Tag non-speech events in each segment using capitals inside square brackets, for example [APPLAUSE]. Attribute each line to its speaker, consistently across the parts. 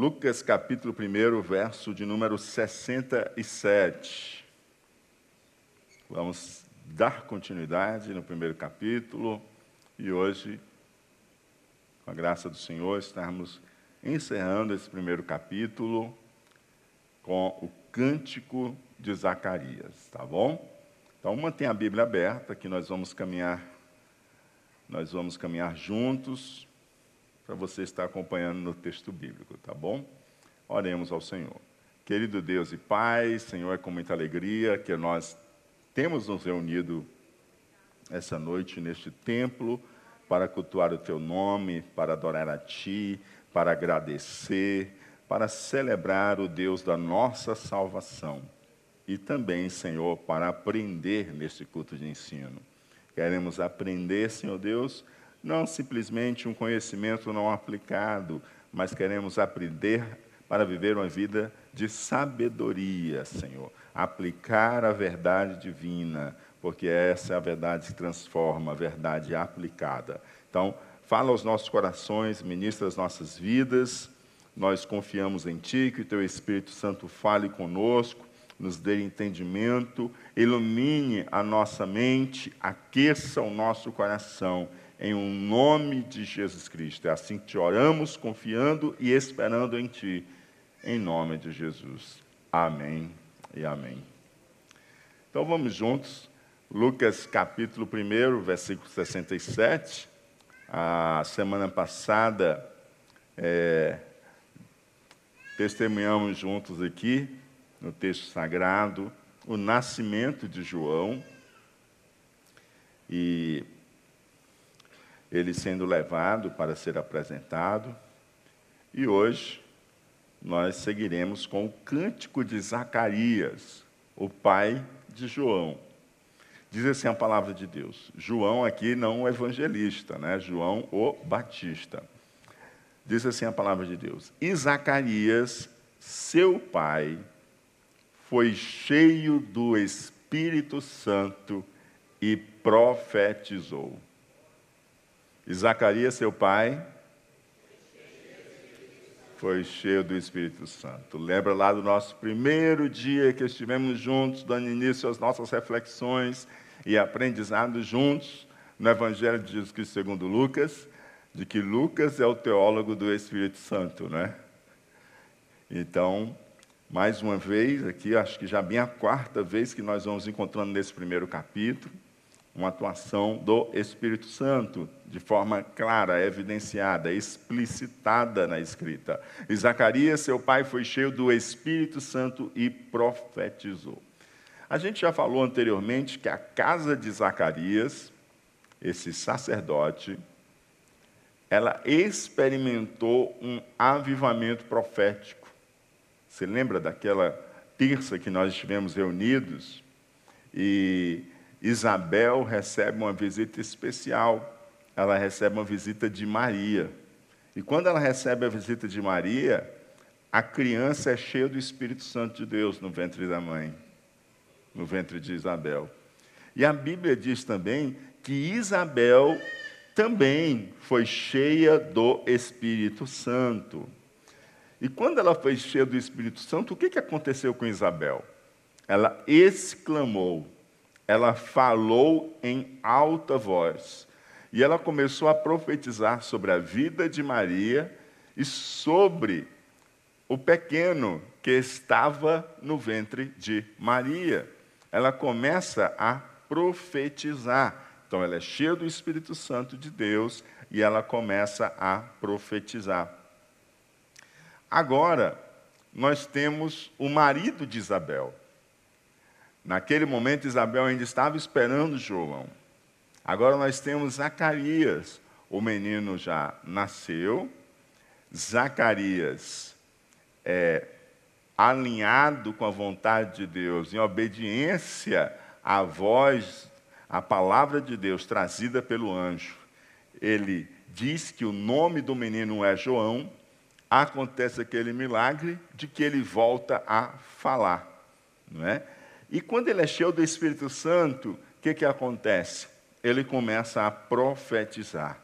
Speaker 1: Lucas capítulo 1, verso de número 67. Vamos dar continuidade no primeiro capítulo e hoje, com a graça do Senhor, estamos encerrando esse primeiro capítulo com o cântico de Zacarias, tá bom? Então mantenha a Bíblia aberta que nós vamos caminhar nós vamos caminhar juntos para você estar acompanhando no texto bíblico, tá bom? Oremos ao Senhor. Querido Deus e Pai, Senhor, é com muita alegria que nós temos nos reunido essa noite neste templo para cultuar o Teu nome, para adorar a Ti, para agradecer, para celebrar o Deus da nossa salvação e também, Senhor, para aprender neste culto de ensino. Queremos aprender, Senhor Deus, não simplesmente um conhecimento não aplicado, mas queremos aprender para viver uma vida de sabedoria, Senhor. Aplicar a verdade divina, porque essa é a verdade que transforma, a verdade aplicada. Então, fala aos nossos corações, ministra as nossas vidas. Nós confiamos em Ti, que o Teu Espírito Santo fale conosco, nos dê entendimento, ilumine a nossa mente, aqueça o nosso coração, em um nome de Jesus Cristo. É assim que te oramos, confiando e esperando em Ti, em nome de Jesus. Amém e amém. Então vamos juntos, Lucas capítulo 1, versículo 67. A semana passada, é, testemunhamos juntos aqui no texto sagrado, o nascimento de João e ele sendo levado para ser apresentado. E hoje nós seguiremos com o cântico de Zacarias, o pai de João. Diz assim a palavra de Deus. João aqui não o evangelista, né? João o Batista. Diz assim a palavra de Deus. E Zacarias, seu pai, foi cheio do Espírito Santo e profetizou. E Zacarias, seu pai, foi cheio do Espírito Santo. Lembra lá do nosso primeiro dia que estivemos juntos, dando início às nossas reflexões e aprendizados juntos no Evangelho de Jesus Cristo segundo Lucas, de que Lucas é o teólogo do Espírito Santo, né? Então, mais uma vez, aqui, acho que já bem a quarta vez que nós vamos encontrando nesse primeiro capítulo, uma atuação do Espírito Santo, de forma clara, evidenciada, explicitada na escrita. E Zacarias, seu pai, foi cheio do Espírito Santo e profetizou. A gente já falou anteriormente que a casa de Zacarias, esse sacerdote, ela experimentou um avivamento profético. Você lembra daquela terça que nós estivemos reunidos e Isabel recebe uma visita especial. Ela recebe uma visita de Maria. E quando ela recebe a visita de Maria, a criança é cheia do Espírito Santo de Deus no ventre da mãe, no ventre de Isabel. E a Bíblia diz também que Isabel também foi cheia do Espírito Santo. E quando ela foi cheia do Espírito Santo, o que, aconteceu com Isabel? Ela exclamou, ela falou em alta voz. E ela começou a profetizar sobre a vida de Maria e sobre o pequeno que estava no ventre de Maria. Ela começa a profetizar. Então, ela é cheia do Espírito Santo de Deus e ela começa a profetizar. Agora, nós temos o marido de Isabel. Naquele momento, Isabel ainda estava esperando João. Agora nós temos Zacarias. O menino já nasceu. Zacarias é alinhado com a vontade de Deus, em obediência à voz, à palavra de Deus trazida pelo anjo. Ele diz que o nome do menino é João acontece aquele milagre de que ele volta a falar. Não é? E quando ele é cheio do Espírito Santo, o que, que acontece? Ele começa a profetizar.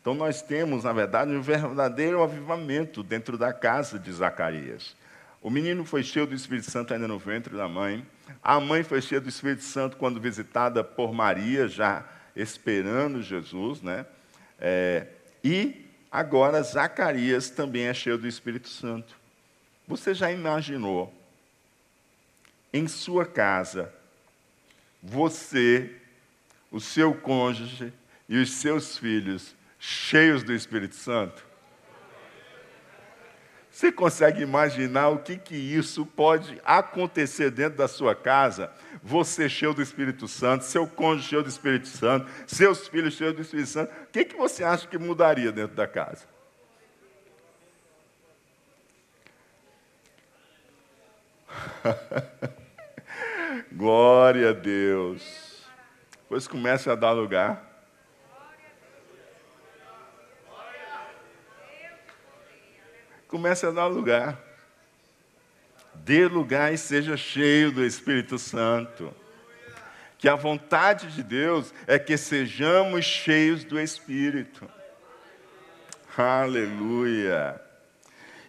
Speaker 1: Então nós temos, na verdade, um verdadeiro avivamento dentro da casa de Zacarias. O menino foi cheio do Espírito Santo ainda no ventre da mãe. A mãe foi cheia do Espírito Santo quando visitada por Maria, já esperando Jesus, né? É, e agora Zacarias também é cheio do Espírito Santo. Você já imaginou em sua casa você, o seu cônjuge e os seus filhos cheios do Espírito Santo? Você consegue imaginar o que, que isso pode acontecer dentro da sua casa? Você cheio do Espírito Santo, seu cônjuge cheio do Espírito Santo, seus filhos cheios do Espírito Santo. O que, que você acha que mudaria dentro da casa? [LAUGHS] Glória a Deus. Pois comece a dar lugar comece a dar lugar. Dê lugar e seja cheio do Espírito Santo. Que a vontade de Deus é que sejamos cheios do Espírito. Aleluia.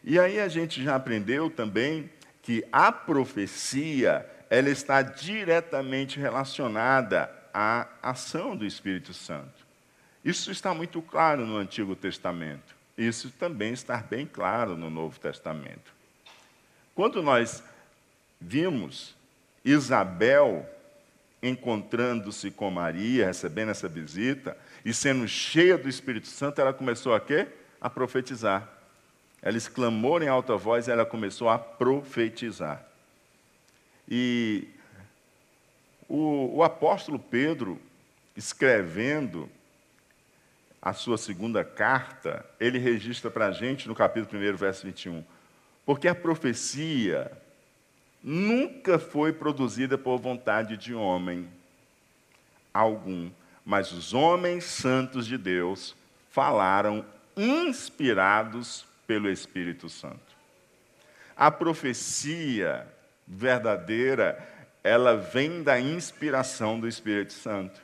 Speaker 1: E aí a gente já aprendeu também que a profecia ela está diretamente relacionada à ação do Espírito Santo. Isso está muito claro no Antigo Testamento. Isso também está bem claro no Novo Testamento. Quando nós vimos Isabel encontrando-se com Maria, recebendo essa visita, e sendo cheia do Espírito Santo, ela começou a quê? A profetizar. Ela exclamou em alta voz e ela começou a profetizar. E o, o apóstolo Pedro, escrevendo a sua segunda carta, ele registra para a gente no capítulo 1, verso 21. Porque a profecia nunca foi produzida por vontade de homem algum, mas os homens santos de Deus falaram inspirados pelo Espírito Santo. A profecia verdadeira, ela vem da inspiração do Espírito Santo.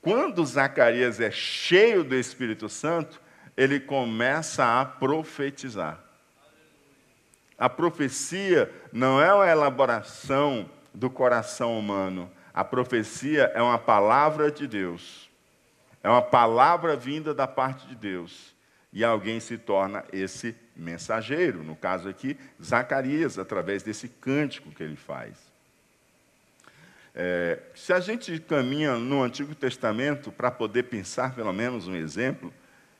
Speaker 1: Quando Zacarias é cheio do Espírito Santo, ele começa a profetizar. A profecia não é uma elaboração do coração humano. A profecia é uma palavra de Deus. É uma palavra vinda da parte de Deus. E alguém se torna esse mensageiro. No caso aqui, Zacarias, através desse cântico que ele faz. É, se a gente caminha no Antigo Testamento para poder pensar pelo menos um exemplo,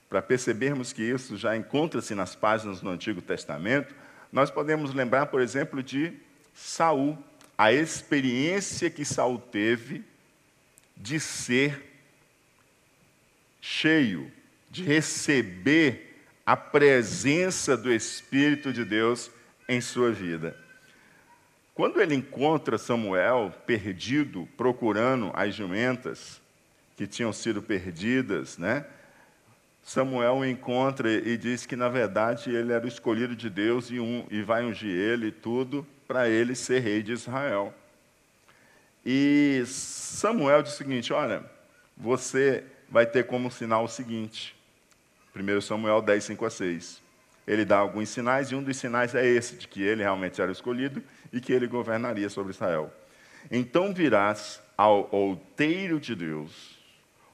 Speaker 1: para percebermos que isso já encontra-se nas páginas do Antigo Testamento, nós podemos lembrar, por exemplo, de Saul, a experiência que Saul teve de ser cheio, de receber a presença do Espírito de Deus em sua vida. Quando ele encontra Samuel perdido, procurando as jumentas que tinham sido perdidas, né? Samuel o encontra e diz que, na verdade, ele era o escolhido de Deus e, um, e vai ungir ele e tudo para ele ser rei de Israel. E Samuel diz o seguinte: Olha, você vai ter como sinal o seguinte. 1 Samuel 10, 5 a 6. Ele dá alguns sinais, e um dos sinais é esse, de que ele realmente era escolhido e que ele governaria sobre Israel. Então virás ao outeiro de Deus,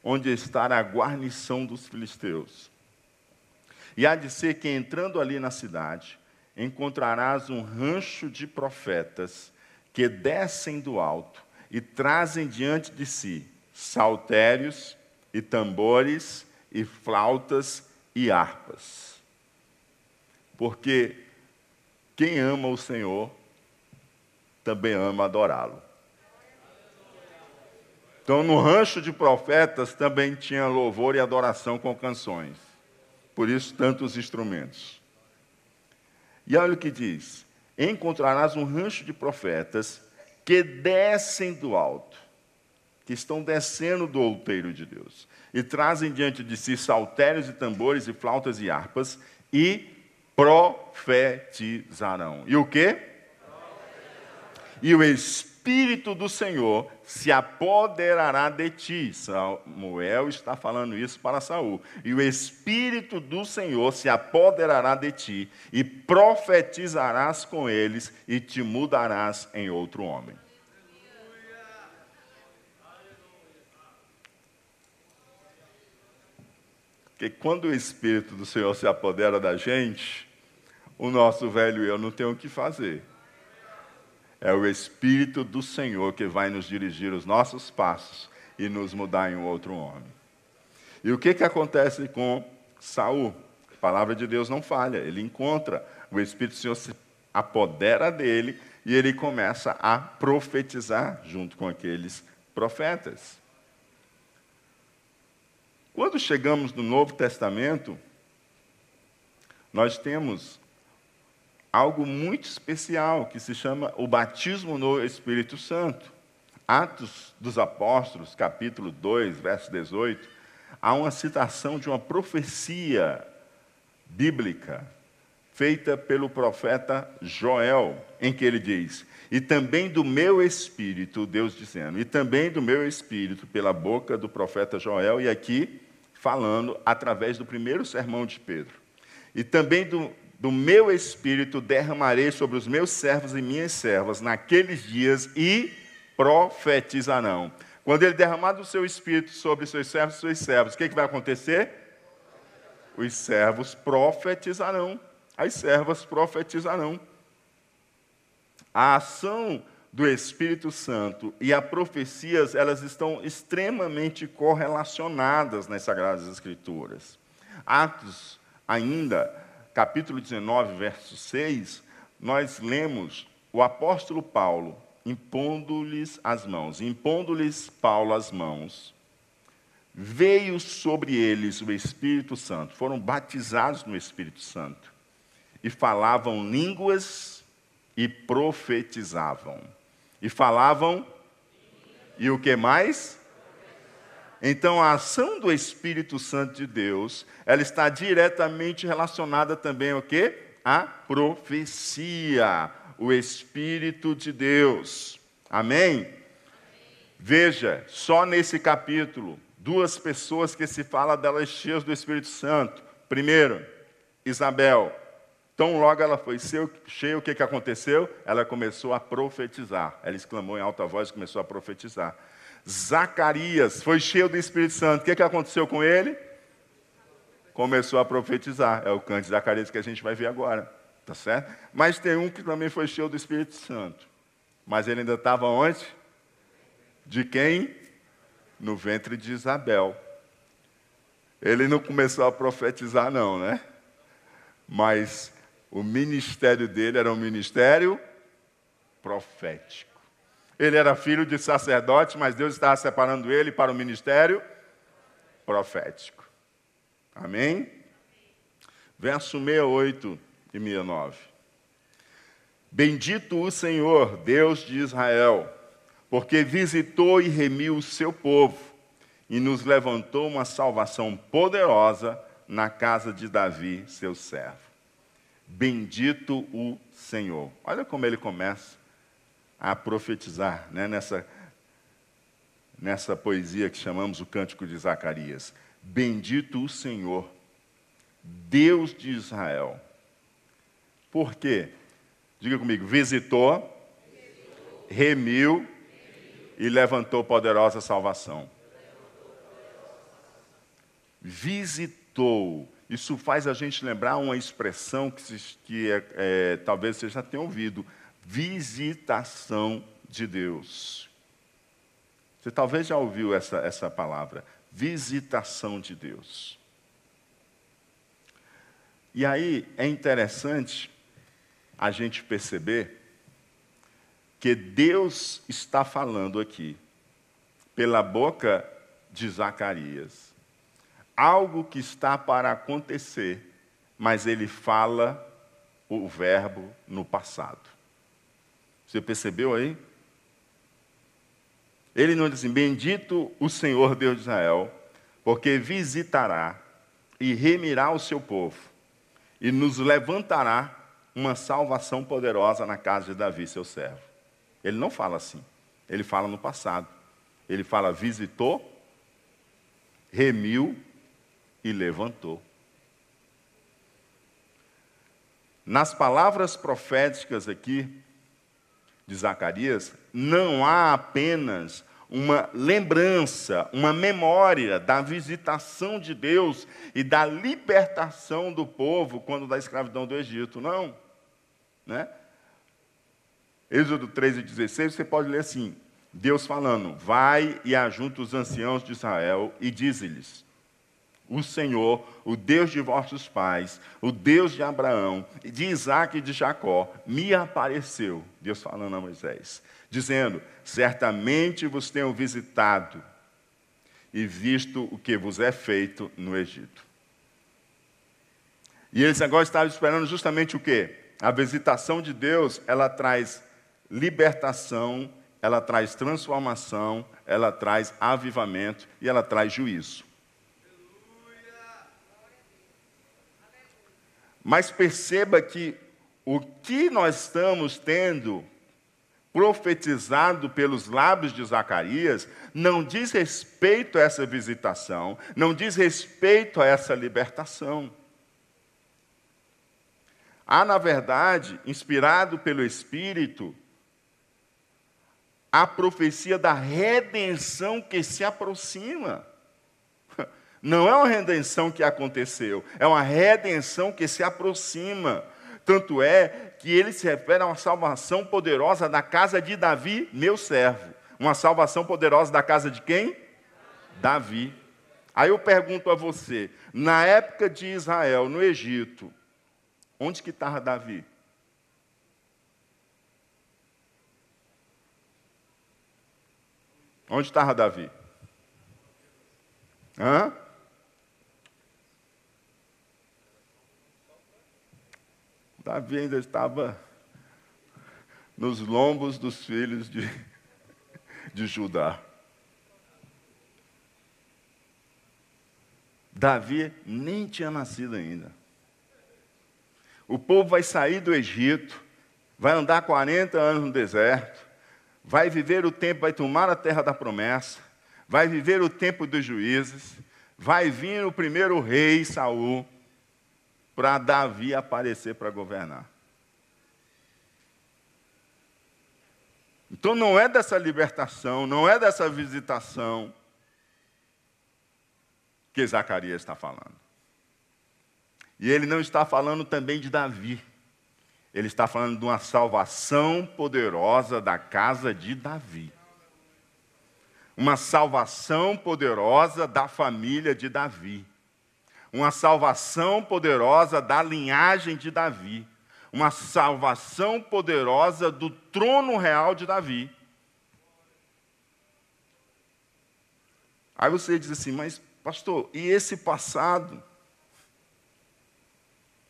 Speaker 1: onde está a guarnição dos filisteus. E há de ser que, entrando ali na cidade, encontrarás um rancho de profetas que descem do alto e trazem diante de si saltérios e tambores e flautas e harpas porque quem ama o Senhor também ama adorá-lo. Então, no rancho de profetas também tinha louvor e adoração com canções. Por isso, tantos instrumentos. E olha o que diz: Encontrarás um rancho de profetas que descem do alto, que estão descendo do outeiro de Deus, e trazem diante de si saltérios e tambores e flautas e harpas, e profetizarão. E o quê? E o Espírito do Senhor se apoderará de ti. Samuel está falando isso para Saul. E o Espírito do Senhor se apoderará de ti, e profetizarás com eles, e te mudarás em outro homem. Porque quando o Espírito do Senhor se apodera da gente, o nosso velho eu não tem o que fazer. É o Espírito do Senhor que vai nos dirigir os nossos passos e nos mudar em um outro homem. E o que, que acontece com Saul? A palavra de Deus não falha, ele encontra, o Espírito do Senhor se apodera dele e ele começa a profetizar junto com aqueles profetas. Quando chegamos no Novo Testamento, nós temos algo muito especial que se chama o batismo no Espírito Santo. Atos dos Apóstolos, capítulo 2, verso 18, há uma citação de uma profecia bíblica feita pelo profeta Joel, em que ele diz: E também do meu espírito, Deus dizendo, e também do meu espírito, pela boca do profeta Joel, e aqui falando através do primeiro sermão de Pedro. E também do, do meu espírito derramarei sobre os meus servos e minhas servas naqueles dias e profetizarão. Quando ele derramar do seu espírito sobre seus servos e suas servas, o que, que vai acontecer? Os servos profetizarão, as servas profetizarão. A ação do Espírito Santo e a profecias, elas estão extremamente correlacionadas nas Sagradas Escrituras. Atos, ainda, capítulo 19, verso 6, nós lemos o apóstolo Paulo impondo-lhes as mãos. Impondo-lhes Paulo as mãos, veio sobre eles o Espírito Santo, foram batizados no Espírito Santo e falavam línguas e profetizavam. E falavam e o que mais? Então, a ação do Espírito Santo de Deus, ela está diretamente relacionada também ao quê? A profecia, o Espírito de Deus. Amém? Veja, só nesse capítulo, duas pessoas que se fala delas cheias do Espírito Santo. Primeiro, Isabel. Tão logo ela foi cheia, o que, que aconteceu? Ela começou a profetizar. Ela exclamou em alta voz e começou a profetizar. Zacarias foi cheio do Espírito Santo. O que, que aconteceu com ele? Começou a profetizar. É o canto de Zacarias que a gente vai ver agora. Tá certo? Mas tem um que também foi cheio do Espírito Santo. Mas ele ainda estava onde? De quem? No ventre de Isabel. Ele não começou a profetizar, não, né? Mas o ministério dele era um ministério profético. Ele era filho de sacerdote, mas Deus estava separando ele para o ministério profético. Amém? Verso 68 e 69. Bendito o Senhor, Deus de Israel, porque visitou e remiu o seu povo e nos levantou uma salvação poderosa na casa de Davi, seu servo. Bendito o Senhor. Olha como ele começa a profetizar né, nessa, nessa poesia que chamamos o Cântico de Zacarias. Bendito o Senhor, Deus de Israel. Por quê? Diga comigo, visitou, remiu e levantou poderosa salvação. Visitou. Isso faz a gente lembrar uma expressão que, se, que é, é, talvez você já tenha ouvido visitação de Deus. Você talvez já ouviu essa, essa palavra, visitação de Deus. E aí é interessante a gente perceber que Deus está falando aqui, pela boca de Zacarias, algo que está para acontecer, mas ele fala o verbo no passado. Você percebeu aí? Ele não diz assim: Bendito o Senhor Deus de Israel, porque visitará e remirá o seu povo, e nos levantará uma salvação poderosa na casa de Davi, seu servo. Ele não fala assim. Ele fala no passado. Ele fala visitou, remiu e levantou. Nas palavras proféticas aqui de Zacarias, não há apenas uma lembrança, uma memória da visitação de Deus e da libertação do povo quando da escravidão do Egito, não. Né? Êxodo 13, 16, você pode ler assim: Deus falando, vai e ajunta os anciãos de Israel e diz-lhes: o Senhor, o Deus de vossos pais, o Deus de Abraão, de Isaac e de Jacó, me apareceu, Deus falando a Moisés, dizendo: Certamente vos tenho visitado e visto o que vos é feito no Egito. E eles agora estavam esperando justamente o quê? A visitação de Deus, ela traz libertação, ela traz transformação, ela traz avivamento e ela traz juízo. Mas perceba que o que nós estamos tendo profetizado pelos lábios de Zacarias não diz respeito a essa visitação, não diz respeito a essa libertação. Há, na verdade, inspirado pelo Espírito, a profecia da redenção que se aproxima. Não é uma redenção que aconteceu, é uma redenção que se aproxima. Tanto é que ele se refere a uma salvação poderosa da casa de Davi, meu servo. Uma salvação poderosa da casa de quem? Davi. Aí eu pergunto a você, na época de Israel, no Egito, onde que estava Davi? Onde estava Davi? Hã? Davi ainda estava nos lombos dos filhos de, de Judá. Davi nem tinha nascido ainda. O povo vai sair do Egito, vai andar 40 anos no deserto, vai viver o tempo, vai tomar a terra da promessa, vai viver o tempo dos juízes, vai vir o primeiro rei Saul, para Davi aparecer para governar. Então não é dessa libertação, não é dessa visitação que Zacarias está falando. E ele não está falando também de Davi. Ele está falando de uma salvação poderosa da casa de Davi. Uma salvação poderosa da família de Davi uma salvação poderosa da linhagem de Davi, uma salvação poderosa do trono real de Davi. Aí você diz assim, mas pastor, e esse passado?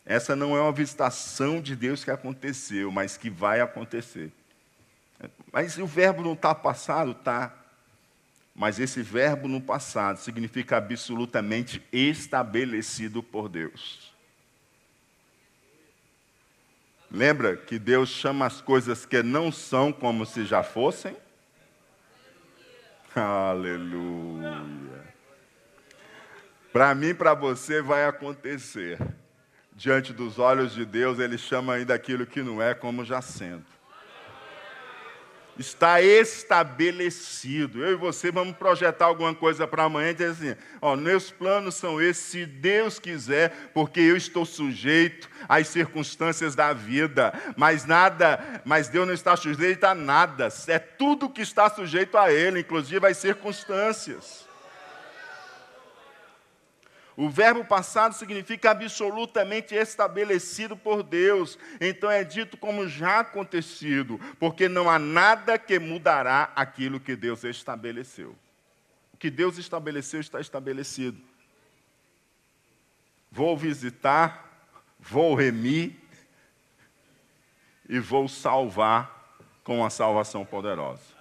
Speaker 1: Essa não é uma visitação de Deus que aconteceu, mas que vai acontecer. Mas o verbo não está passado? Está. Mas esse verbo no passado significa absolutamente estabelecido por Deus. Lembra que Deus chama as coisas que não são como se já fossem? Aleluia. Para mim, para você, vai acontecer. Diante dos olhos de Deus, Ele chama ainda aquilo que não é como já sendo está estabelecido. Eu e você vamos projetar alguma coisa para amanhã e dizer assim: ó, meus planos são esses, se Deus quiser, porque eu estou sujeito às circunstâncias da vida. Mas nada, mas Deus não está sujeito a nada. É tudo que está sujeito a Ele, inclusive as circunstâncias. O verbo passado significa absolutamente estabelecido por Deus. Então é dito como já acontecido, porque não há nada que mudará aquilo que Deus estabeleceu. O que Deus estabeleceu está estabelecido. Vou visitar, vou remir e vou salvar com a salvação poderosa.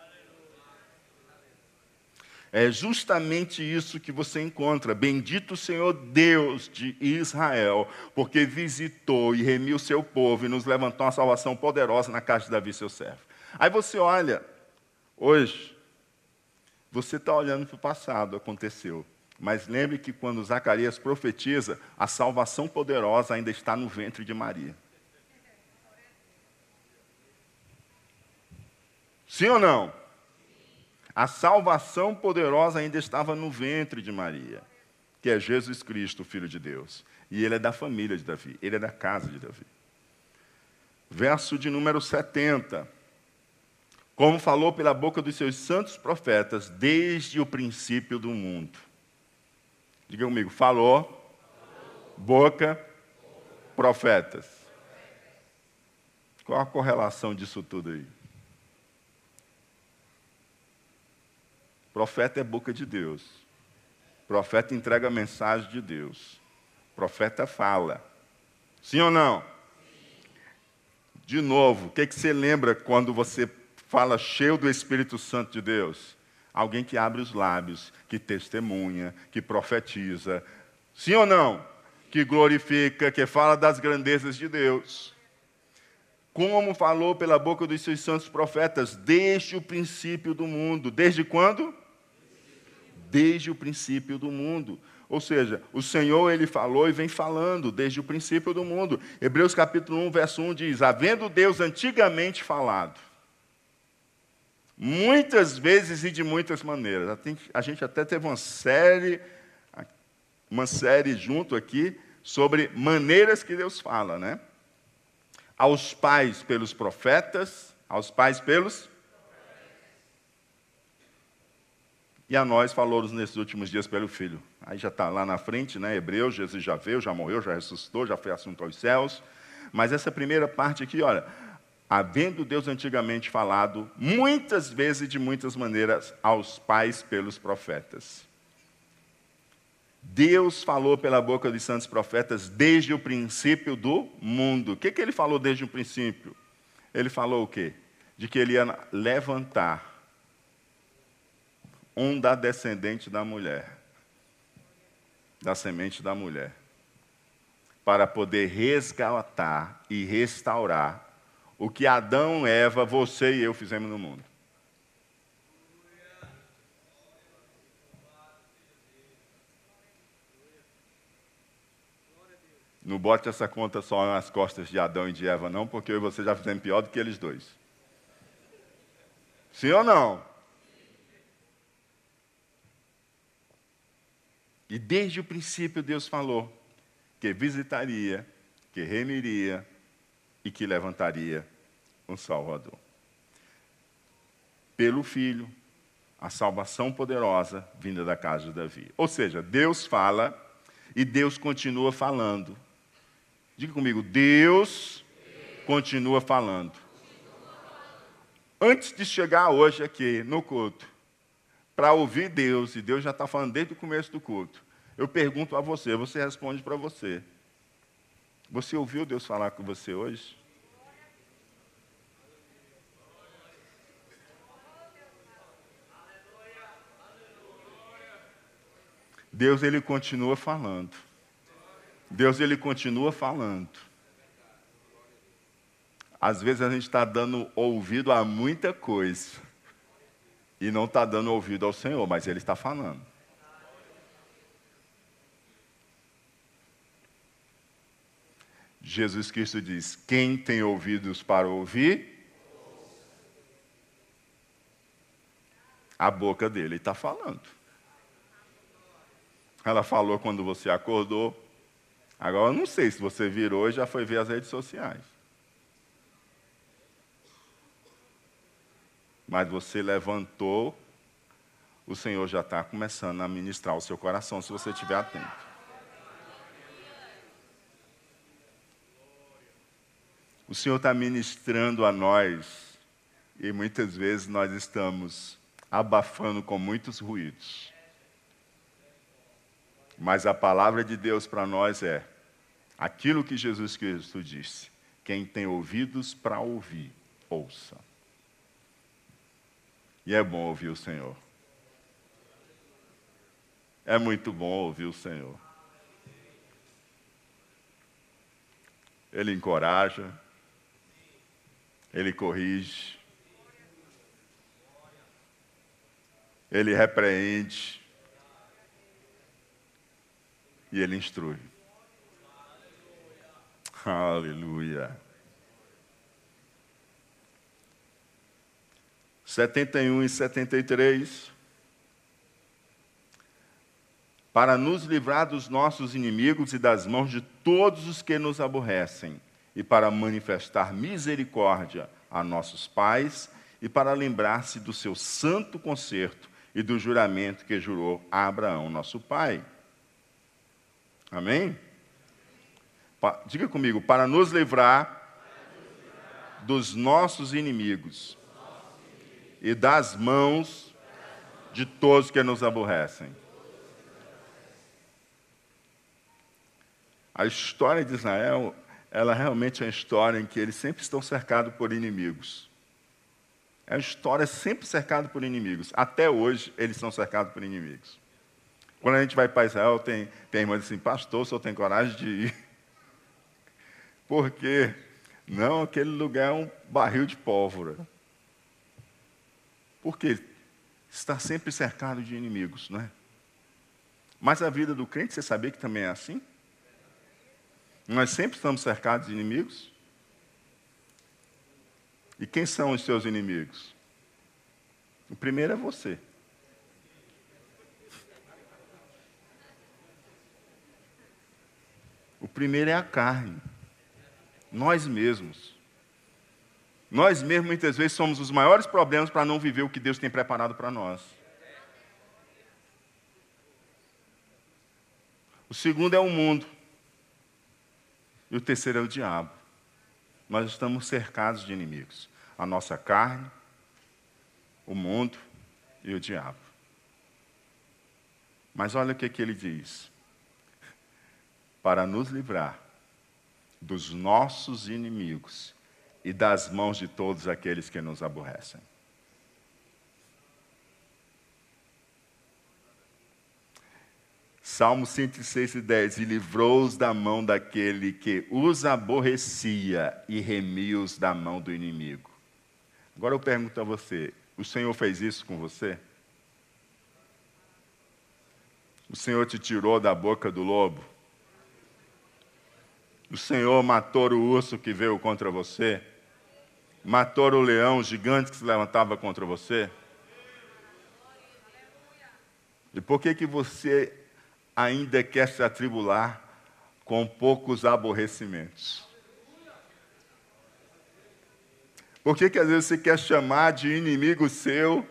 Speaker 1: É justamente isso que você encontra. Bendito o Senhor Deus de Israel, porque visitou e remiu seu povo e nos levantou uma salvação poderosa na casa de Davi, seu servo. Aí você olha Hoje, você está olhando para o passado, aconteceu. Mas lembre que quando Zacarias profetiza, a salvação poderosa ainda está no ventre de Maria. Sim ou não? A salvação poderosa ainda estava no ventre de Maria, que é Jesus Cristo, Filho de Deus. E ele é da família de Davi, ele é da casa de Davi. Verso de número 70. Como falou pela boca dos seus santos profetas desde o princípio do mundo. Diga comigo, falou, boca, profetas. Qual a correlação disso tudo aí? Profeta é boca de Deus. Profeta entrega a mensagem de Deus. Profeta fala. Sim ou não? De novo, o que, que você lembra quando você fala cheio do Espírito Santo de Deus? Alguém que abre os lábios, que testemunha, que profetiza. Sim ou não? Que glorifica, que fala das grandezas de Deus. Como falou pela boca dos seus santos profetas, desde o princípio do mundo. Desde quando? Desde o princípio do mundo. Ou seja, o Senhor ele falou e vem falando desde o princípio do mundo. Hebreus capítulo 1, verso 1 diz: "Havendo Deus antigamente falado, muitas vezes e de muitas maneiras". A gente até teve uma série uma série junto aqui sobre maneiras que Deus fala, né? Aos pais pelos profetas, aos pais pelos e a nós falou nesses últimos dias pelo Filho. Aí já está lá na frente, né? Hebreus, Jesus já veio, já morreu, já ressuscitou, já foi assunto aos céus. Mas essa primeira parte aqui, olha, havendo Deus antigamente falado, muitas vezes e de muitas maneiras, aos pais pelos profetas. Deus falou pela boca dos santos profetas desde o princípio do mundo. O que, que ele falou desde o princípio? Ele falou o quê? De que ele ia levantar um da descendente da mulher, da semente da mulher, para poder resgatar e restaurar o que Adão, Eva, você e eu fizemos no mundo. Não bote essa conta só nas costas de Adão e de Eva, não, porque eu e você já fizemos pior do que eles dois. Sim ou não? E desde o princípio Deus falou que visitaria, que remiria e que levantaria um Salvador. Pelo Filho, a salvação poderosa vinda da casa de Davi. Ou seja, Deus fala e Deus continua falando. Diga comigo, Deus continua falando. Antes de chegar hoje aqui no culto, para ouvir Deus, e Deus já está falando desde o começo do culto. Eu pergunto a você, você responde para você. Você ouviu Deus falar com você hoje? Deus ele continua falando. Deus ele continua falando. Às vezes a gente está dando ouvido a muita coisa e não está dando ouvido ao Senhor, mas Ele está falando. Jesus Cristo diz: Quem tem ouvidos para ouvir, a boca dele está falando. Ela falou quando você acordou. Agora, eu não sei se você virou e já foi ver as redes sociais. Mas você levantou, o Senhor já está começando a ministrar o seu coração, se você estiver atento. O Senhor está ministrando a nós, e muitas vezes nós estamos abafando com muitos ruídos. Mas a palavra de Deus para nós é aquilo que Jesus Cristo disse: quem tem ouvidos para ouvir, ouça. E é bom ouvir o Senhor. É muito bom ouvir o Senhor. Ele encoraja, ele corrige, ele repreende e ele instrui. Aleluia. 71 e 73. Para nos livrar dos nossos inimigos e das mãos de todos os que nos aborrecem, e para manifestar misericórdia a nossos pais, e para lembrar-se do seu santo concerto e do juramento que jurou a Abraão, nosso pai. Amém? Diga comigo, para nos livrar dos nossos inimigos e das mãos de todos que nos aborrecem. A história de Israel, ela realmente é uma história em que eles sempre estão cercados por inimigos. É uma história sempre cercada por inimigos. Até hoje, eles são cercados por inimigos. Quando a gente vai para Israel, tem, tem irmã assim, pastor, senhor tem coragem de ir? [LAUGHS] Por quê? Não, aquele lugar é um barril de pólvora. Porque está sempre cercado de inimigos, não é? Mas a vida do crente, você sabia que também é assim? Nós sempre estamos cercados de inimigos. E quem são os seus inimigos? O primeiro é você. O primeiro é a carne. Nós mesmos. Nós mesmos, muitas vezes, somos os maiores problemas para não viver o que Deus tem preparado para nós. O segundo é o mundo. E o terceiro é o diabo. Nós estamos cercados de inimigos. A nossa carne, o mundo e o diabo. Mas olha o que, que ele diz. Para nos livrar dos nossos inimigos e das mãos de todos aqueles que nos aborrecem. Salmo 106 e 10, e livrou-os da mão daquele que os aborrecia e remiu-os da mão do inimigo. Agora eu pergunto a você, o Senhor fez isso com você? O Senhor te tirou da boca do lobo? O Senhor matou o urso que veio contra você? Matou o leão gigante que se levantava contra você? E por que que você ainda quer se atribular com poucos aborrecimentos? Por que que às vezes você quer chamar de inimigo seu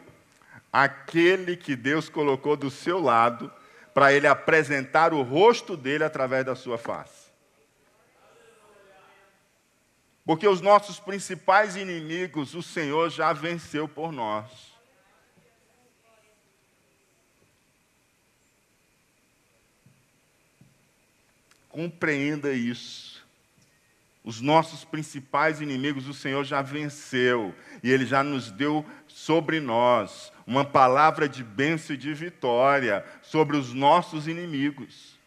Speaker 1: aquele que Deus colocou do seu lado para ele apresentar o rosto dele através da sua face? Porque os nossos principais inimigos, o Senhor já venceu por nós. Compreenda isso. Os nossos principais inimigos, o Senhor já venceu. E Ele já nos deu sobre nós uma palavra de bênção e de vitória sobre os nossos inimigos.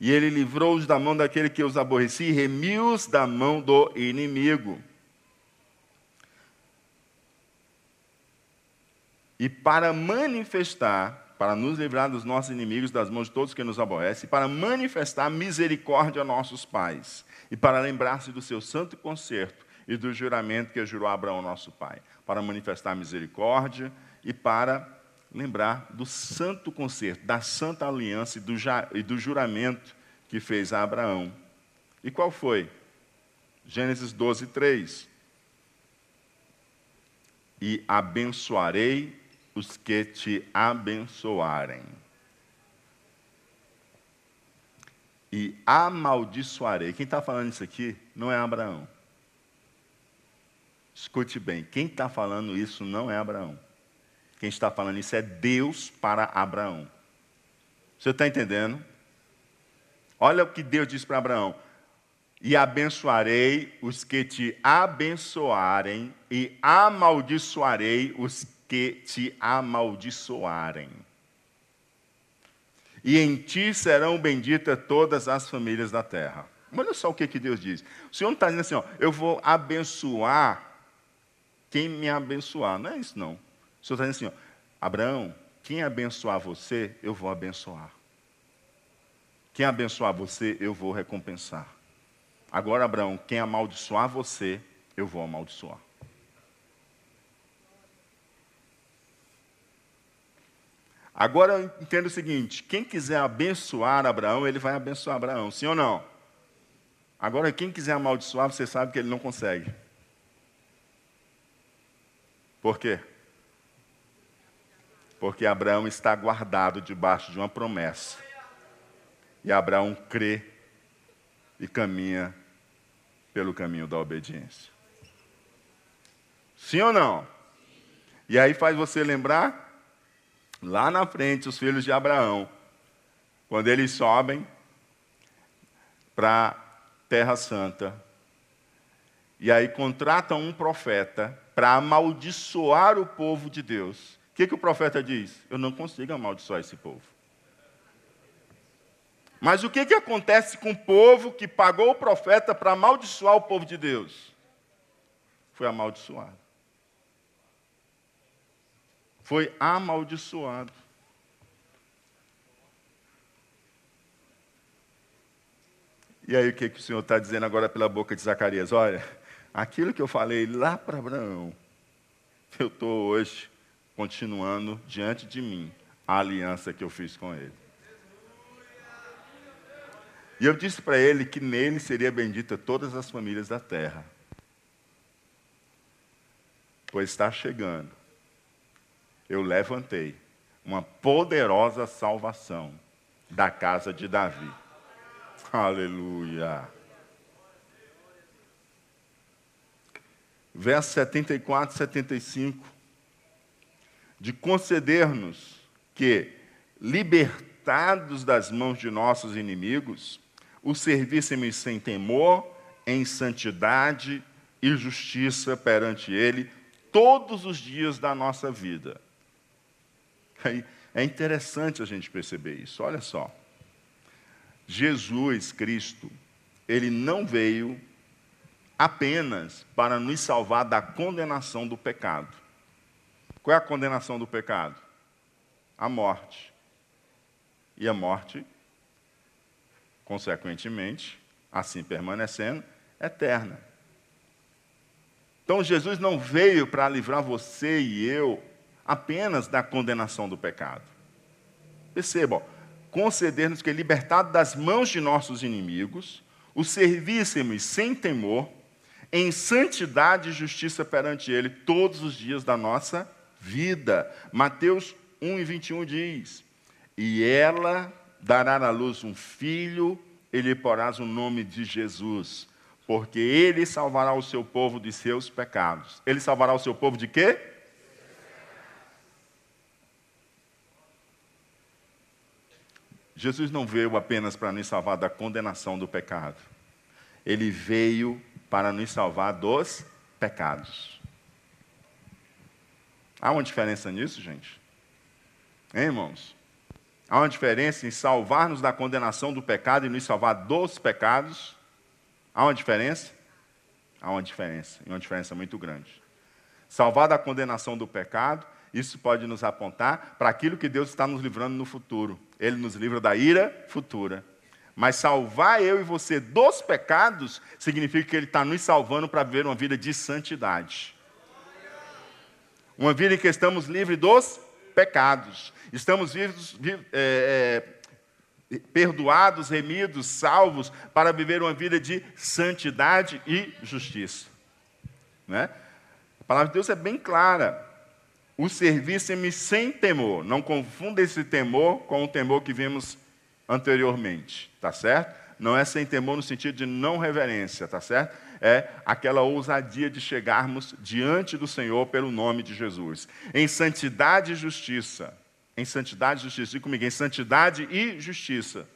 Speaker 1: E ele livrou-os da mão daquele que os aborrecia e remiu-os da mão do inimigo. E para manifestar, para nos livrar dos nossos inimigos, das mãos de todos que nos aborrecem, para manifestar misericórdia a nossos pais, e para lembrar-se do seu santo concerto e do juramento que jurou Abraão, nosso pai, para manifestar misericórdia e para lembrar do santo concerto, da santa aliança e do, e do juramento que fez a Abraão. E qual foi? Gênesis 12, 3. E abençoarei os que te abençoarem. E amaldiçoarei. Quem está falando isso aqui não é Abraão. Escute bem, quem está falando isso não é Abraão. Quem está falando isso é Deus para Abraão. Você está entendendo? Olha o que Deus diz para Abraão: E abençoarei os que te abençoarem, e amaldiçoarei os que te amaldiçoarem. E em ti serão benditas todas as famílias da terra. Olha só o que, que Deus diz. O Senhor não está dizendo assim, ó, eu vou abençoar quem me abençoar. Não é isso, não. O Senhor está dizendo assim, ó, Abraão, quem abençoar você, eu vou abençoar. Quem abençoar você, eu vou recompensar. Agora, Abraão, quem amaldiçoar você, eu vou amaldiçoar. Agora eu entendo o seguinte: quem quiser abençoar Abraão, ele vai abençoar Abraão, sim ou não? Agora, quem quiser amaldiçoar, você sabe que ele não consegue. Por quê? Porque Abraão está guardado debaixo de uma promessa. E Abraão crê e caminha pelo caminho da obediência. Sim ou não? E aí faz você lembrar, lá na frente, os filhos de Abraão, quando eles sobem para Terra Santa, e aí contratam um profeta para amaldiçoar o povo de Deus. O que, que o profeta diz? Eu não consigo amaldiçoar esse povo. Mas o que, que acontece com o povo que pagou o profeta para amaldiçoar o povo de Deus? Foi amaldiçoado. Foi amaldiçoado. E aí o que, que o Senhor está dizendo agora pela boca de Zacarias? Olha, aquilo que eu falei lá para Abraão, eu estou hoje continuando diante de mim a aliança que eu fiz com ele. E eu disse para ele que nele seria bendita todas as famílias da terra. Pois está chegando. Eu levantei uma poderosa salvação da casa de Davi. Aleluia. Verso 74 e 75. De conceder-nos que, libertados das mãos de nossos inimigos, o servíssemos sem temor, em santidade e justiça perante Ele, todos os dias da nossa vida. É interessante a gente perceber isso. Olha só. Jesus Cristo, ele não veio apenas para nos salvar da condenação do pecado. Qual é a condenação do pecado? A morte. E a morte consequentemente, assim permanecendo, eterna. Então Jesus não veio para livrar você e eu apenas da condenação do pecado. Percebam, conceder-nos que, libertado das mãos de nossos inimigos, o servíssemos sem temor, em santidade e justiça perante Ele todos os dias da nossa vida. Mateus 1 e 21 diz: E ela dará à luz um filho, e lhe porás o nome de Jesus, porque ele salvará o seu povo de seus pecados. Ele salvará o seu povo de quê? Jesus não veio apenas para nos salvar da condenação do pecado. Ele veio para nos salvar dos pecados. Há uma diferença nisso, gente? Hein, irmãos? Há uma diferença em salvar-nos da condenação do pecado e nos salvar dos pecados. Há uma diferença? Há uma diferença, e uma diferença muito grande. Salvar da condenação do pecado, isso pode nos apontar para aquilo que Deus está nos livrando no futuro. Ele nos livra da ira futura. Mas salvar eu e você dos pecados significa que Ele está nos salvando para viver uma vida de santidade. Uma vida em que estamos livres dos pecados. Estamos vivos, é, é, perdoados, remidos, salvos, para viver uma vida de santidade e justiça. Né? A palavra de Deus é bem clara. O serviço-me sem temor. Não confunda esse temor com o temor que vimos anteriormente. Tá certo? Não é sem temor no sentido de não reverência, tá certo? É aquela ousadia de chegarmos diante do Senhor pelo nome de Jesus. Em santidade e justiça. Em santidade e justiça. Diga comigo, em santidade e justiça.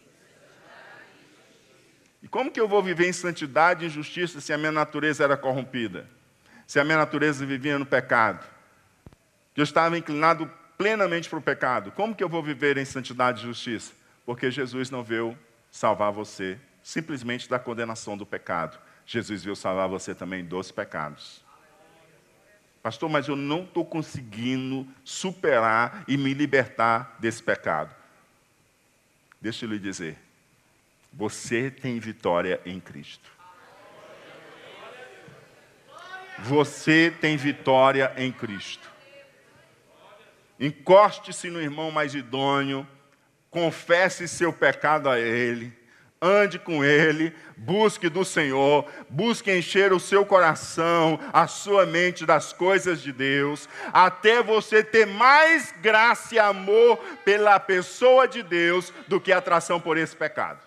Speaker 1: E como que eu vou viver em santidade e justiça se a minha natureza era corrompida? Se a minha natureza vivia no pecado? Eu estava inclinado plenamente para o pecado. Como que eu vou viver em santidade e justiça? Porque Jesus não veio salvar você simplesmente da condenação do pecado. Jesus veio salvar você também dos pecados. Pastor, mas eu não estou conseguindo superar e me libertar desse pecado. Deixa eu lhe dizer, você tem vitória em Cristo. Você tem vitória em Cristo. Encoste-se no irmão mais idôneo, confesse seu pecado a ele ande com Ele, busque do Senhor, busque encher o seu coração, a sua mente das coisas de Deus, até você ter mais graça e amor pela pessoa de Deus do que atração por esse pecado.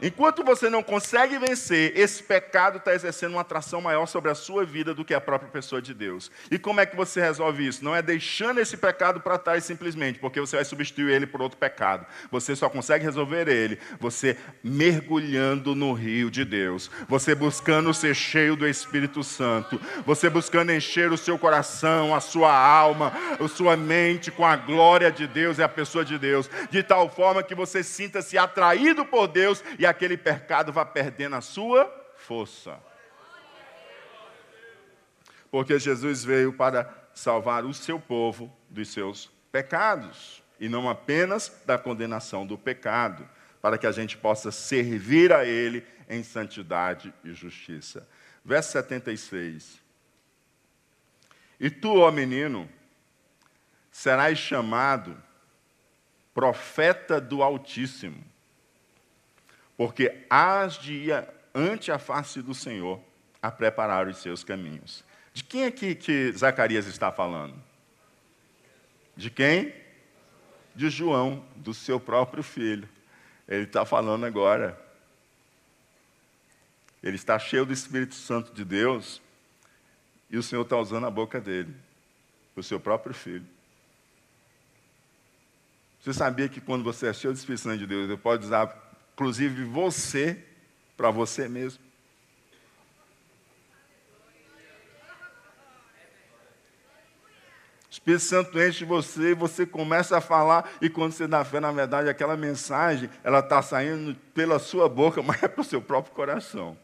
Speaker 1: Enquanto você não consegue vencer, esse pecado está exercendo uma atração maior sobre a sua vida do que a própria pessoa de Deus. E como é que você resolve isso? Não é deixando esse pecado para trás simplesmente, porque você vai substituir ele por outro pecado. Você só consegue resolver ele você mergulhando no rio de Deus, você buscando ser cheio do Espírito Santo, você buscando encher o seu coração, a sua alma, a sua mente com a glória de Deus e a pessoa de Deus, de tal forma que você sinta-se atraído por Deus e aquele pecado vai perdendo a sua força. Porque Jesus veio para salvar o seu povo dos seus pecados, e não apenas da condenação do pecado, para que a gente possa servir a Ele em santidade e justiça. Verso 76. E tu, ó menino, serás chamado profeta do Altíssimo porque hás de ir ante a face do Senhor a preparar os seus caminhos. De quem é que, que Zacarias está falando? De quem? De João, do seu próprio filho. Ele está falando agora. Ele está cheio do Espírito Santo de Deus e o Senhor está usando a boca dele, o seu próprio filho. Você sabia que quando você é cheio do Espírito Santo de Deus, ele pode usar inclusive você, para você mesmo. O Espírito Santo enche você e você começa a falar, e quando você dá fé, na verdade, aquela mensagem, ela está saindo pela sua boca, [LAUGHS] mas é para o seu próprio coração.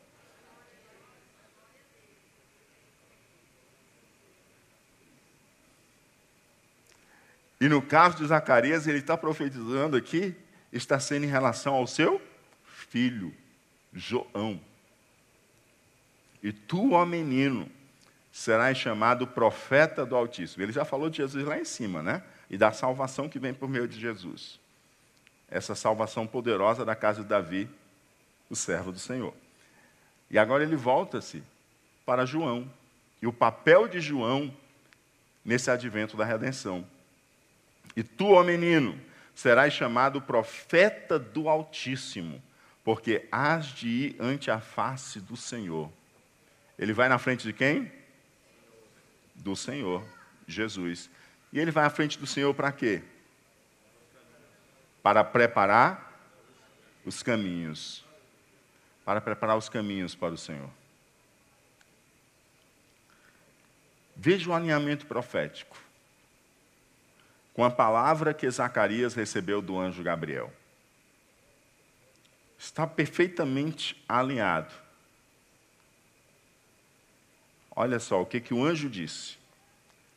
Speaker 1: E no caso de Zacarias, ele está profetizando aqui está sendo em relação ao seu filho, João. E tu, ó menino, serás chamado profeta do Altíssimo. Ele já falou de Jesus lá em cima, né? E da salvação que vem por meio de Jesus. Essa salvação poderosa da casa de Davi, o servo do Senhor. E agora ele volta-se para João. E o papel de João nesse advento da redenção. E tu, ó menino, serás chamado profeta do Altíssimo, porque hás de ir ante a face do Senhor. Ele vai na frente de quem? Do Senhor, Jesus. E ele vai à frente do Senhor para quê? Para preparar os caminhos. Para preparar os caminhos para o Senhor. Veja o alinhamento profético com a palavra que Zacarias recebeu do anjo Gabriel. Está perfeitamente alinhado. Olha só o que, que o anjo disse.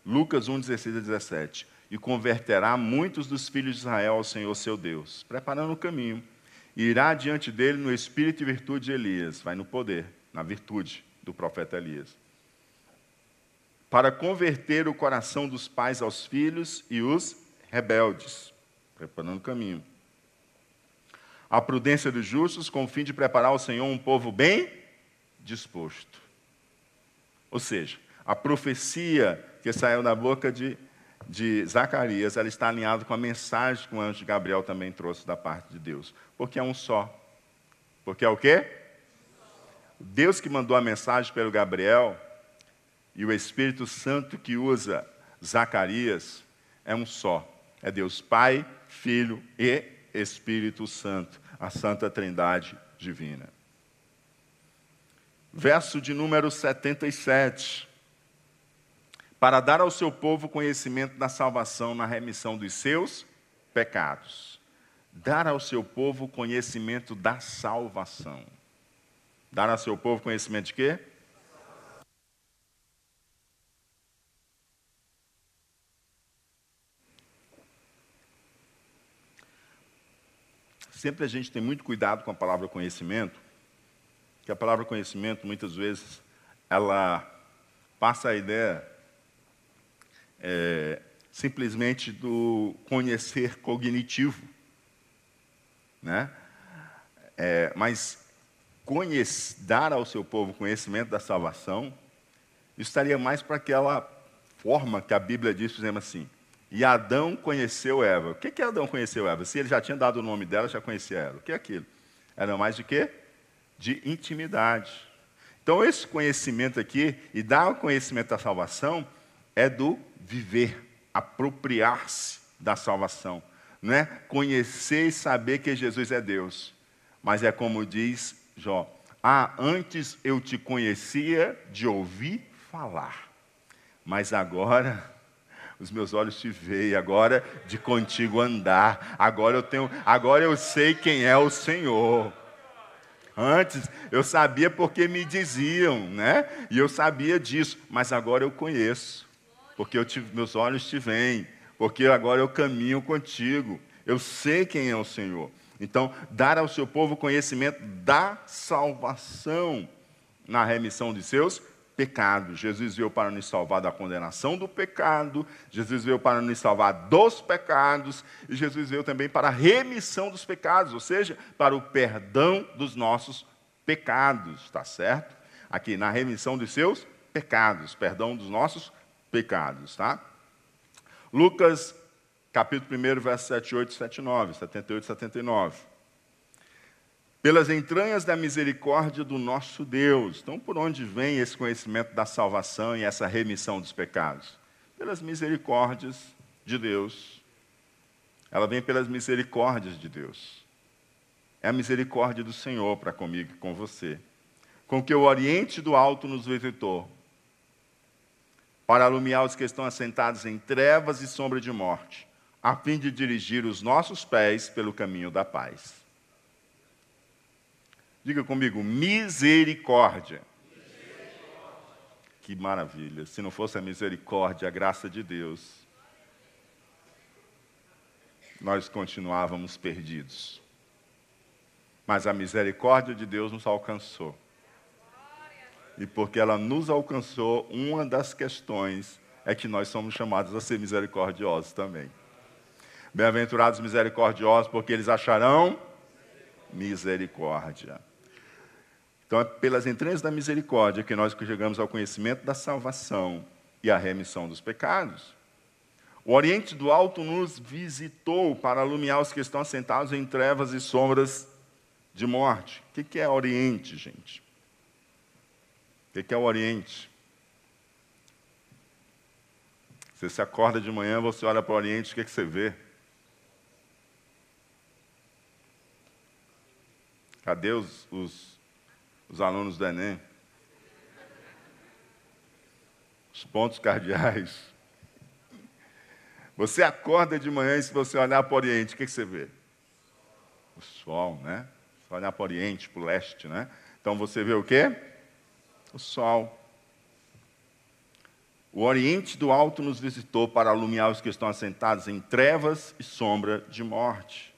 Speaker 1: Lucas 1, 16 a 17. E converterá muitos dos filhos de Israel ao Senhor seu Deus, preparando o caminho. E irá diante dele no espírito e virtude de Elias, vai no poder, na virtude do profeta Elias para converter o coração dos pais aos filhos e os rebeldes, preparando o caminho. A prudência dos justos com o fim de preparar ao Senhor um povo bem disposto. Ou seja, a profecia que saiu da boca de, de Zacarias, ela está alinhada com a mensagem que o anjo Gabriel também trouxe da parte de Deus. Porque é um só. Porque é o quê? Deus que mandou a mensagem pelo Gabriel e o Espírito Santo que usa Zacarias é um só. É Deus Pai, Filho e Espírito Santo, a Santa Trindade divina. Verso de número 77. Para dar ao seu povo conhecimento da salvação na remissão dos seus pecados. Dar ao seu povo conhecimento da salvação. Dar ao seu povo conhecimento de quê? Sempre a gente tem muito cuidado com a palavra conhecimento, que a palavra conhecimento, muitas vezes, ela passa a ideia é, simplesmente do conhecer cognitivo. Né? É, mas conhece, dar ao seu povo conhecimento da salvação, estaria mais para aquela forma que a Bíblia diz, por exemplo assim, e Adão conheceu Eva. O que, que Adão conheceu Eva? Se ele já tinha dado o nome dela, já conhecia ela. O que é aquilo? Era mais de quê? De intimidade. Então, esse conhecimento aqui, e dar o conhecimento da salvação, é do viver, apropriar-se da salvação. Não é conhecer e saber que Jesus é Deus. Mas é como diz Jó: Ah, antes eu te conhecia de ouvir falar, mas agora os meus olhos te veem, agora de contigo andar, agora eu tenho, agora eu sei quem é o Senhor. Antes eu sabia porque me diziam, né? E eu sabia disso, mas agora eu conheço, porque te, meus olhos te veem, porque agora eu caminho contigo. Eu sei quem é o Senhor. Então, dar ao seu povo conhecimento da salvação na remissão de seus pecados. Jesus veio para nos salvar da condenação do pecado, Jesus veio para nos salvar dos pecados, e Jesus veio também para a remissão dos pecados, ou seja, para o perdão dos nossos pecados, está certo? Aqui, na remissão dos seus pecados, perdão dos nossos pecados, tá? Lucas, capítulo 1, verso 78 e 79, 78 e 79 pelas entranhas da misericórdia do nosso Deus. Então, por onde vem esse conhecimento da salvação e essa remissão dos pecados? Pelas misericórdias de Deus. Ela vem pelas misericórdias de Deus. É a misericórdia do Senhor para comigo e com você. Com que o Oriente do Alto nos visitou, para alumiar os que estão assentados em trevas e sombra de morte, a fim de dirigir os nossos pés pelo caminho da paz. Diga comigo, misericórdia. misericórdia. Que maravilha. Se não fosse a misericórdia, a graça de Deus, nós continuávamos perdidos. Mas a misericórdia de Deus nos alcançou. E porque ela nos alcançou, uma das questões é que nós somos chamados a ser misericordiosos também. Bem-aventurados misericordiosos, porque eles acharão misericórdia. Então, é pelas entranhas da misericórdia que nós chegamos ao conhecimento da salvação e à remissão dos pecados. O Oriente do Alto nos visitou para alumiar os que estão assentados em trevas e sombras de morte. O que é Oriente, gente? O que é o Oriente? Você se acorda de manhã, você olha para o Oriente, o que, que você vê? Cadê os, os os alunos do Enem. Os pontos cardeais. Você acorda de manhã e se você olhar para o Oriente, o que, você vê? O sol, né? Se olhar para o Oriente, para o leste, né? Então você vê o quê? O sol. O Oriente do Alto nos visitou para alumiar os que estão assentados em trevas e sombra de morte.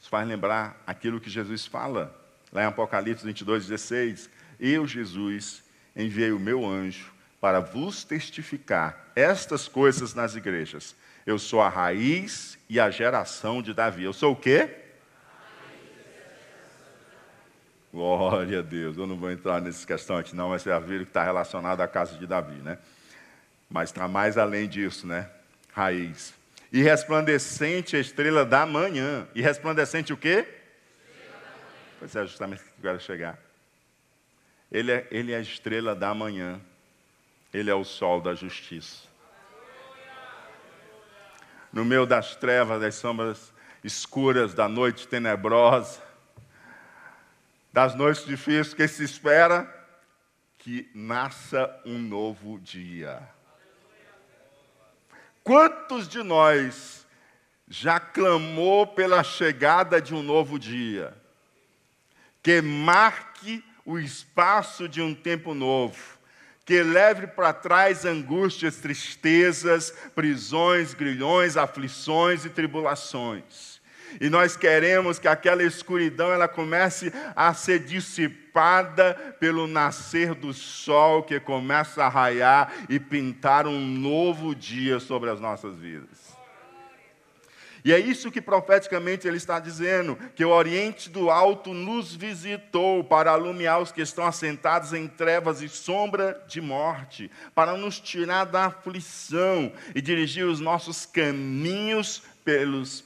Speaker 1: Isso faz lembrar aquilo que Jesus fala lá em Apocalipse 22, 16, eu, Jesus, enviei o meu anjo para vos testificar estas coisas nas igrejas. Eu sou a raiz e a geração de Davi. Eu sou o quê? Glória a Deus. Eu não vou entrar nessa questão aqui, não, mas você já viram que está relacionado à casa de Davi, né? Mas está mais além disso, né? Raiz. E resplandecente a estrela da manhã. E resplandecente o quê? Pois é justamente que eu quero chegar. Ele é, ele é a estrela da manhã. Ele é o sol da justiça. No meio das trevas, das sombras escuras, da noite tenebrosa, das noites difíceis, que se espera que nasça um novo dia. Quantos de nós já clamou pela chegada de um novo dia? Que marque o espaço de um tempo novo, que leve para trás angústias, tristezas, prisões, grilhões, aflições e tribulações. E nós queremos que aquela escuridão ela comece a ser dissipada pelo nascer do sol que começa a raiar e pintar um novo dia sobre as nossas vidas. E é isso que profeticamente ele está dizendo: que o Oriente do Alto nos visitou para alumiar os que estão assentados em trevas e sombra de morte, para nos tirar da aflição e dirigir os nossos caminhos pelos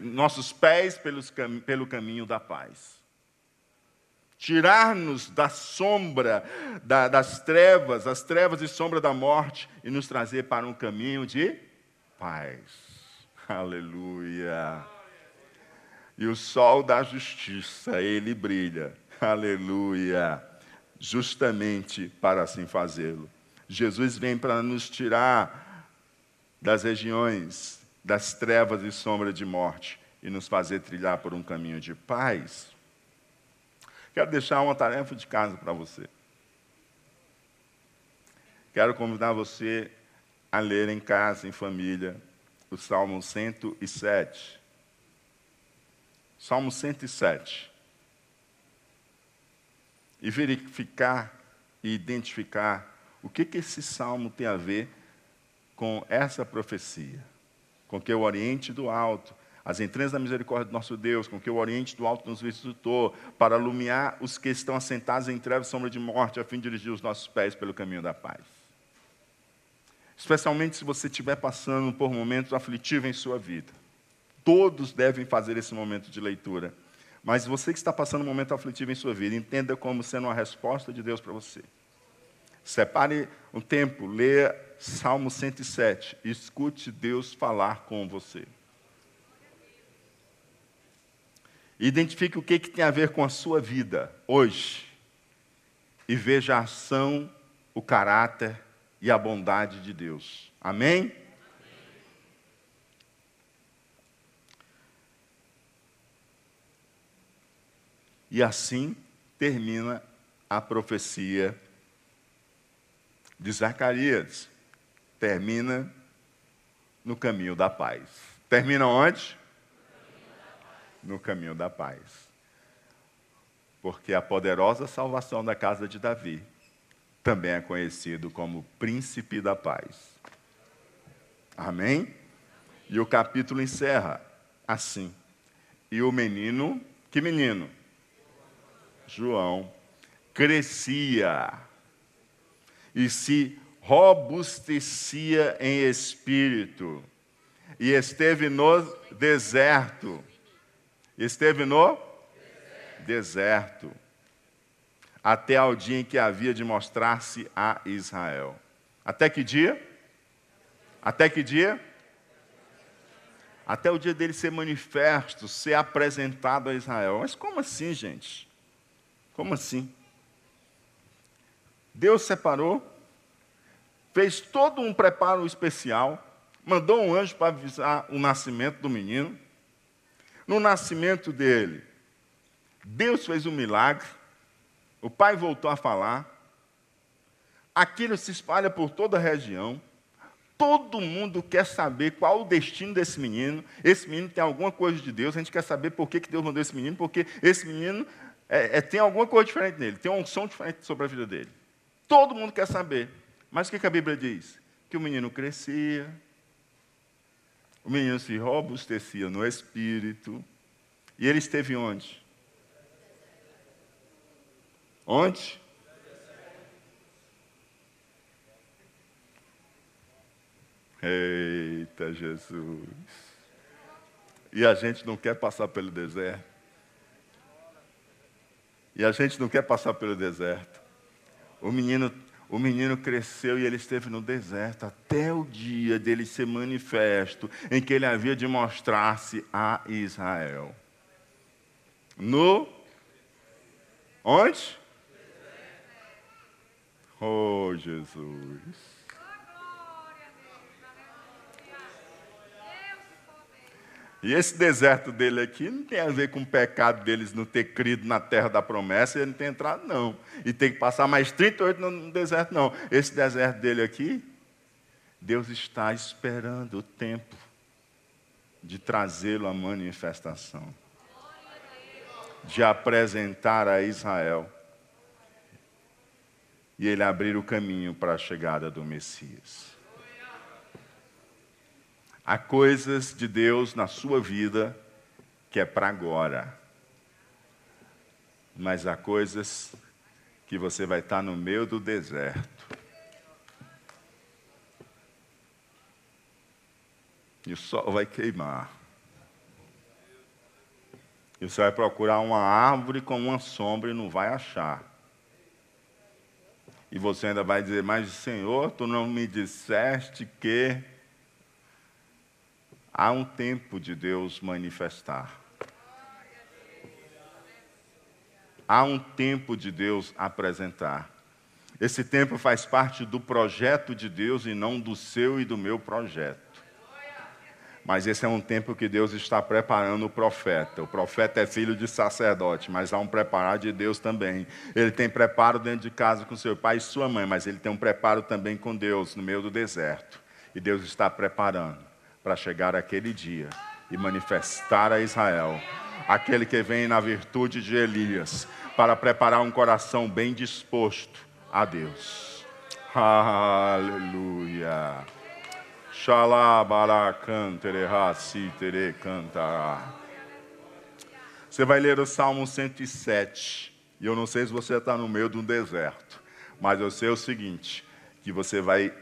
Speaker 1: nossos pés pelos, pelo caminho da paz. Tirar-nos da sombra, da, das trevas, as trevas e sombra da morte, e nos trazer para um caminho de paz. Aleluia. E o sol da justiça, ele brilha. Aleluia. Justamente para assim fazê-lo. Jesus vem para nos tirar das regiões das trevas e sombra de morte e nos fazer trilhar por um caminho de paz. Quero deixar uma tarefa de casa para você. Quero convidar você a ler em casa, em família, o Salmo 107. Salmo 107. E verificar e identificar o que, que esse salmo tem a ver com essa profecia. Com que o Oriente do Alto, as entranhas da misericórdia do nosso Deus, com que o Oriente do Alto nos visitou, para iluminar os que estão assentados em trevas e sombra de morte, a fim de dirigir os nossos pés pelo caminho da paz especialmente se você estiver passando por momentos aflitivos em sua vida. Todos devem fazer esse momento de leitura. Mas você que está passando um momento aflitivo em sua vida, entenda como sendo uma resposta de Deus para você. Separe um tempo, leia Salmo 107 e escute Deus falar com você. Identifique o que, que tem a ver com a sua vida hoje e veja a ação, o caráter e a bondade de Deus. Amém? E assim termina a profecia de Zacarias. Termina no caminho da paz. Termina onde? No caminho da paz. Porque a poderosa salvação da casa de Davi também é conhecido como Príncipe da Paz. Amém? E o capítulo encerra assim. E o menino, que menino? João, crescia e se robustecia em espírito, e esteve no deserto. Esteve no deserto até ao dia em que havia de mostrar-se a Israel. Até que dia? Até que dia? Até o dia dele ser manifesto, ser apresentado a Israel. Mas como assim, gente? Como assim? Deus separou, fez todo um preparo especial, mandou um anjo para avisar o nascimento do menino. No nascimento dele, Deus fez um milagre o pai voltou a falar. Aquilo se espalha por toda a região. Todo mundo quer saber qual o destino desse menino. Esse menino tem alguma coisa de Deus. A gente quer saber por que Deus mandou esse menino, porque esse menino é, é, tem alguma coisa diferente nele, tem uma unção diferente sobre a vida dele. Todo mundo quer saber. Mas o que, que a Bíblia diz? Que o menino crescia, o menino se robustecia no espírito, e ele esteve onde? Onde? Eita Jesus. E a gente não quer passar pelo deserto. E a gente não quer passar pelo deserto. O menino, o menino cresceu e ele esteve no deserto até o dia dele ser manifesto, em que ele havia de mostrar-se a Israel. No onde? Oh, Jesus. E esse deserto dele aqui não tem a ver com o pecado deles não ter crido na terra da promessa e ele não ter entrado, não. E tem que passar mais 38 no deserto, não. Esse deserto dele aqui, Deus está esperando o tempo de trazê-lo à manifestação, de apresentar a Israel e ele abrir o caminho para a chegada do Messias. Há coisas de Deus na sua vida que é para agora, mas há coisas que você vai estar no meio do deserto. E o sol vai queimar. E você vai procurar uma árvore com uma sombra e não vai achar. E você ainda vai dizer, mas Senhor, tu não me disseste que há um tempo de Deus manifestar. Há um tempo de Deus apresentar. Esse tempo faz parte do projeto de Deus e não do seu e do meu projeto. Mas esse é um tempo que Deus está preparando o profeta. O profeta é filho de sacerdote, mas há um preparar de Deus também. Ele tem preparo dentro de casa com seu pai e sua mãe, mas ele tem um preparo também com Deus no meio do deserto. E Deus está preparando para chegar aquele dia e manifestar a Israel aquele que vem na virtude de Elias, para preparar um coração bem disposto a Deus. Aleluia. Você vai ler o Salmo 107. E eu não sei se você está no meio de um deserto, mas eu sei o seguinte: que você vai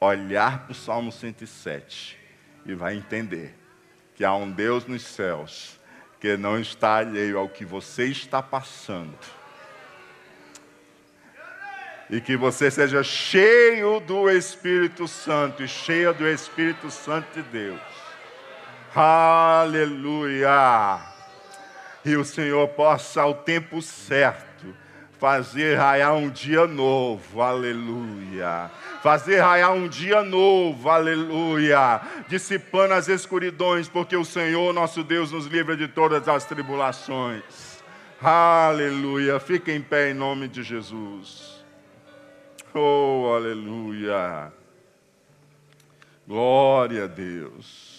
Speaker 1: olhar para o Salmo 107 e vai entender que há um Deus nos céus que não está alheio ao que você está passando. E que você seja cheio do Espírito Santo e cheia do Espírito Santo de Deus. Aleluia! E o Senhor possa, ao tempo certo, fazer raiar um dia novo, aleluia. Fazer raiar um dia novo, aleluia. Dissipando as escuridões, porque o Senhor nosso Deus nos livra de todas as tribulações. Aleluia. Fique em pé em nome de Jesus. Oh, aleluia. Glória a Deus.